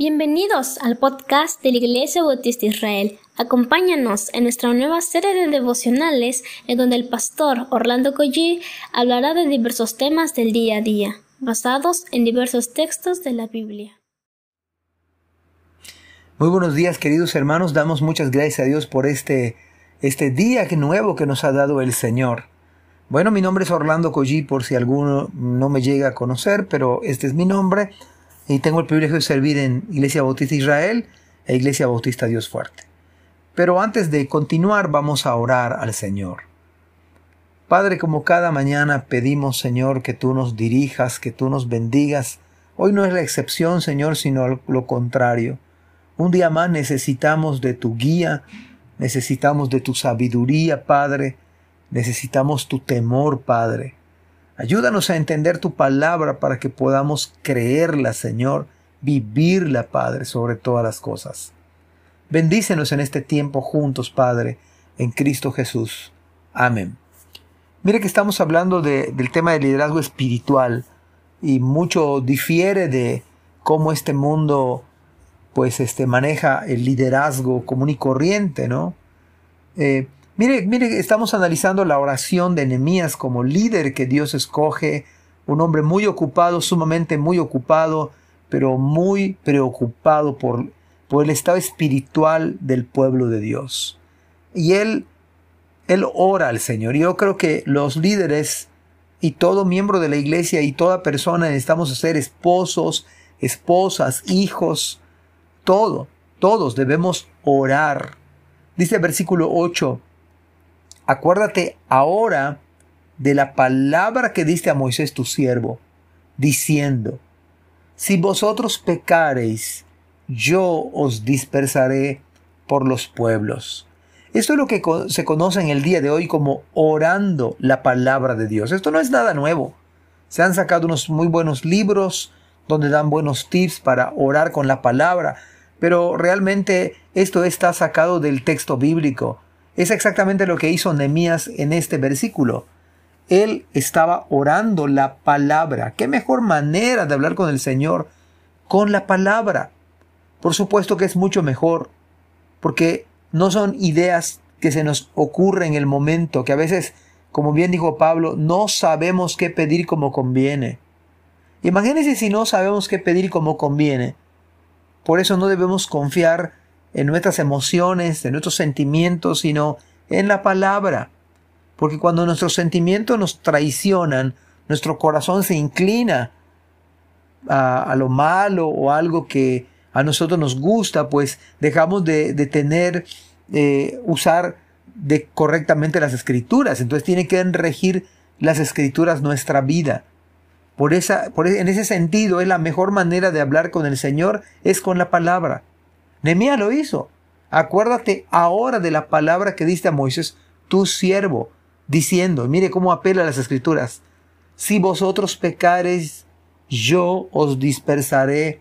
Bienvenidos al podcast de la Iglesia Bautista Israel. Acompáñanos en nuestra nueva serie de devocionales en donde el pastor Orlando Collie hablará de diversos temas del día a día, basados en diversos textos de la Biblia. Muy buenos días queridos hermanos, damos muchas gracias a Dios por este, este día nuevo que nos ha dado el Señor. Bueno, mi nombre es Orlando Collie por si alguno no me llega a conocer, pero este es mi nombre y tengo el privilegio de servir en Iglesia Bautista Israel e Iglesia Bautista Dios Fuerte. Pero antes de continuar vamos a orar al Señor. Padre, como cada mañana pedimos, Señor, que tú nos dirijas, que tú nos bendigas. Hoy no es la excepción, Señor, sino lo contrario. Un día más necesitamos de tu guía, necesitamos de tu sabiduría, Padre, necesitamos tu temor, Padre. Ayúdanos a entender tu palabra para que podamos creerla, Señor, vivirla, Padre, sobre todas las cosas. Bendícenos en este tiempo juntos, Padre, en Cristo Jesús. Amén. Mire que estamos hablando del tema del liderazgo espiritual y mucho difiere de cómo este mundo pues este maneja el liderazgo común y corriente, ¿no? Eh, Mire, mire, estamos analizando la oración de Nehemías como líder que Dios escoge, un hombre muy ocupado, sumamente muy ocupado, pero muy preocupado por, por el estado espiritual del pueblo de Dios. Y él, él ora al Señor. Yo creo que los líderes y todo miembro de la iglesia y toda persona necesitamos ser esposos, esposas, hijos, todo, todos debemos orar. Dice el versículo 8, acuérdate ahora de la palabra que diste a Moisés tu siervo, diciendo, si vosotros pecareis, yo os dispersaré por los pueblos. Esto es lo que se conoce en el día de hoy como orando la palabra de Dios. Esto no es nada nuevo. Se han sacado unos muy buenos libros donde dan buenos tips para orar con la palabra, pero realmente esto está sacado del texto bíblico. Es exactamente lo que hizo Nehemías en este versículo. Él estaba orando la palabra. ¿Qué mejor manera de hablar con el Señor? Con la palabra. Por supuesto que es mucho mejor, porque no son ideas que se nos ocurren en el momento, que a veces, como bien dijo Pablo, no sabemos qué pedir como conviene. Imagínense si no sabemos qué pedir como conviene. Por eso no debemos confiar en nuestras emociones, en nuestros sentimientos, sino en la palabra. Porque cuando nuestros sentimientos nos traicionan, nuestro corazón se inclina a, lo malo o algo que a nosotros nos gusta, pues dejamos de, tener, eh, usar de correctamente las escrituras. Entonces tiene que regir las escrituras nuestra vida. Por esa, por, en ese sentido, es la mejor manera de hablar con el Señor, es con la palabra. Nehemías lo hizo. Acuérdate ahora de la palabra que diste a Moisés, tu siervo, diciendo, mire cómo apela a las escrituras, si vosotros pecareis, yo os dispersaré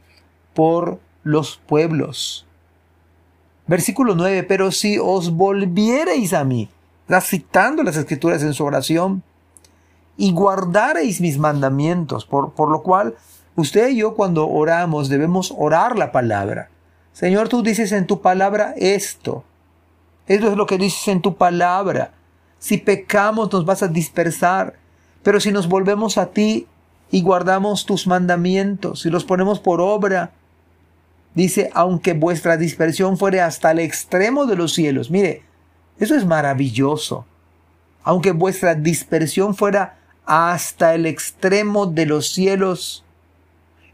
por los pueblos. Versículo 9, pero si os volviereis a mí, citando las escrituras en su oración, y guardareis mis mandamientos, por, por lo cual usted y yo cuando oramos debemos orar la palabra. Señor, tú dices en tu palabra esto. Esto es lo que dices en tu palabra. Si pecamos nos vas a dispersar, pero si nos volvemos a ti y guardamos tus mandamientos y los ponemos por obra, dice, aunque vuestra dispersión fuere hasta el extremo de los cielos. Mire, eso es maravilloso. Aunque vuestra dispersión fuera hasta el extremo de los cielos.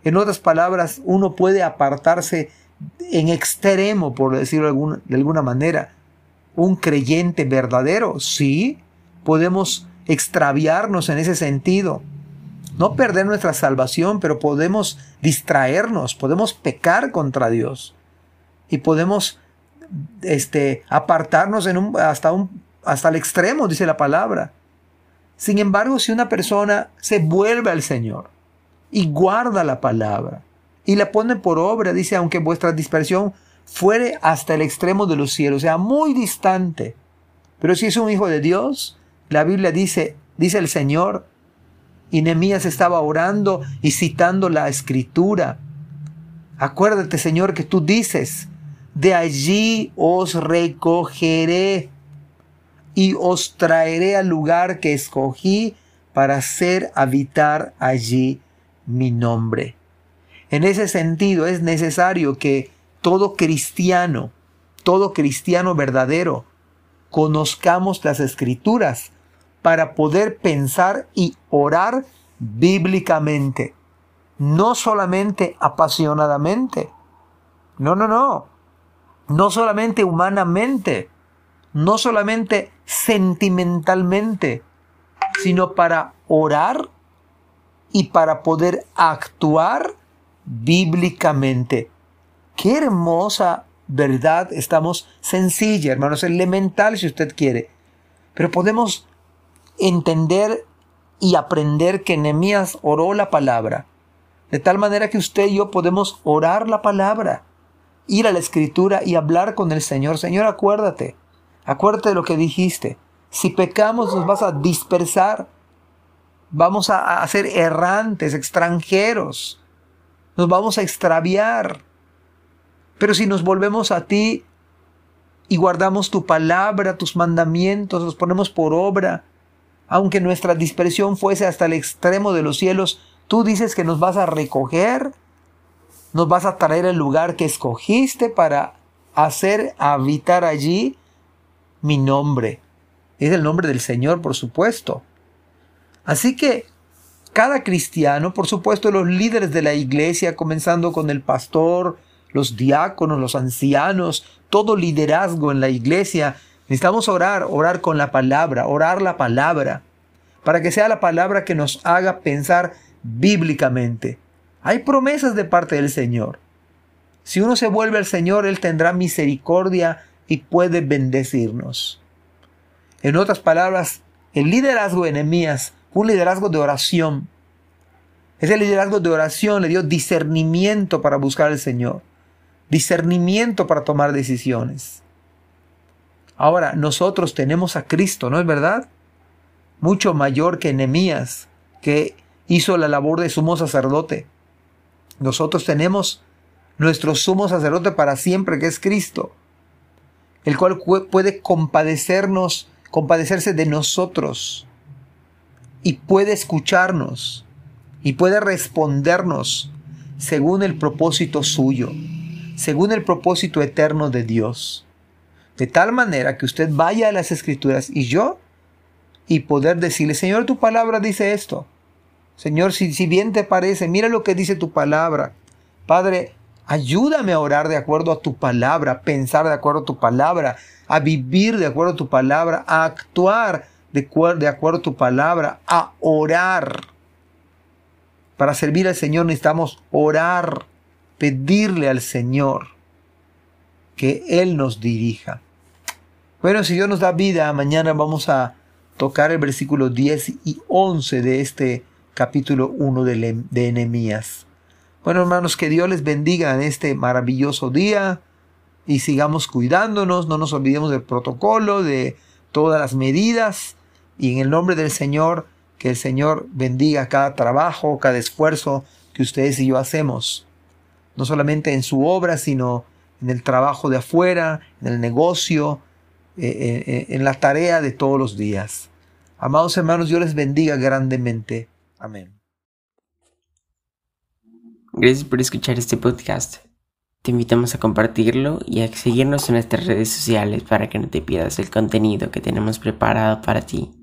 En otras palabras, uno puede apartarse en extremo, por decirlo de alguna, manera. Un creyente verdadero, sí, podemos extraviarnos en ese sentido. No perder nuestra salvación, pero podemos distraernos, podemos pecar contra Dios. Y podemos este, apartarnos en un, hasta, un, hasta el extremo, dice la palabra. Sin embargo, si una persona se vuelve al Señor y guarda la palabra, y la pone por obra, dice, aunque vuestra dispersión fuere hasta el extremo de los cielos, o sea, muy distante. Pero si es un hijo de Dios, la Biblia dice, dice el Señor, y Nehemías estaba orando y citando la escritura. Acuérdate, Señor, que tú dices, de allí os recogeré y os traeré al lugar que escogí para hacer habitar allí mi nombre. En ese sentido es necesario que todo cristiano, todo cristiano verdadero, conozcamos las escrituras para poder pensar y orar bíblicamente, no solamente apasionadamente, no, no, no, no solamente humanamente, no solamente sentimentalmente, sino para orar y para poder actuar bíblicamente. Qué hermosa verdad estamos sencilla, hermanos, elemental si usted quiere. Pero podemos entender y aprender que Nehemías oró la palabra. De tal manera que usted y yo podemos orar la palabra, ir a la escritura y hablar con el Señor. Señor, acuérdate, acuérdate de lo que dijiste. Si pecamos nos vas a dispersar. Vamos a, a ser errantes, extranjeros. Nos vamos a extraviar. Pero si nos volvemos a ti y guardamos tu palabra, tus mandamientos, los ponemos por obra, aunque nuestra dispersión fuese hasta el extremo de los cielos, tú dices que nos vas a recoger, nos vas a traer el lugar que escogiste para hacer habitar allí mi nombre. Es el nombre del Señor, por supuesto. Así que cada cristiano, por supuesto los líderes de la iglesia, comenzando con el pastor, los diáconos, los ancianos, todo liderazgo en la iglesia, necesitamos orar, orar con la palabra, orar la palabra, para que sea la palabra que nos haga pensar bíblicamente. Hay promesas de parte del Señor. Si uno se vuelve al Señor, Él tendrá misericordia y puede bendecirnos. En otras palabras, el liderazgo de Nehemías, un liderazgo de oración. Ese liderazgo de oración le dio discernimiento para buscar al Señor, discernimiento para tomar decisiones. Ahora, nosotros tenemos a Cristo, ¿no es verdad? Mucho mayor que Nehemías, que hizo la labor de sumo sacerdote. Nosotros tenemos nuestro sumo sacerdote para siempre, que es Cristo, el cual puede compadecernos compadecerse de nosotros y puede escucharnos y puede respondernos según el propósito suyo, según el propósito eterno de Dios. De tal manera que usted vaya a las escrituras y yo y poder decirle, Señor, tu palabra dice esto. Señor, si, si bien te parece, mira lo que dice tu palabra. Padre, Ayúdame a orar de acuerdo a tu palabra, a pensar de acuerdo a tu palabra, a vivir de acuerdo a tu palabra, a actuar de, acuerdo a tu palabra, a orar. Para servir al Señor necesitamos orar, pedirle al Señor que Él nos dirija. Bueno, si Dios nos da vida, mañana vamos a tocar el versículo 10 y 11 de este capítulo 1 de, de Enemías. Bueno, hermanos, que Dios les bendiga en este maravilloso día y sigamos cuidándonos, no nos olvidemos del protocolo, de todas las medidas y en el nombre del Señor, que el Señor bendiga cada trabajo, cada esfuerzo que ustedes y yo hacemos, no solamente en su obra, sino en el trabajo de afuera, en el negocio, eh, eh, eh, en la tarea de todos los días. Amados hermanos, Dios les bendiga grandemente. Amén. Gracias por escuchar este podcast. Te invitamos a compartirlo y a seguirnos en nuestras redes sociales para que no te pierdas el contenido que tenemos preparado para ti.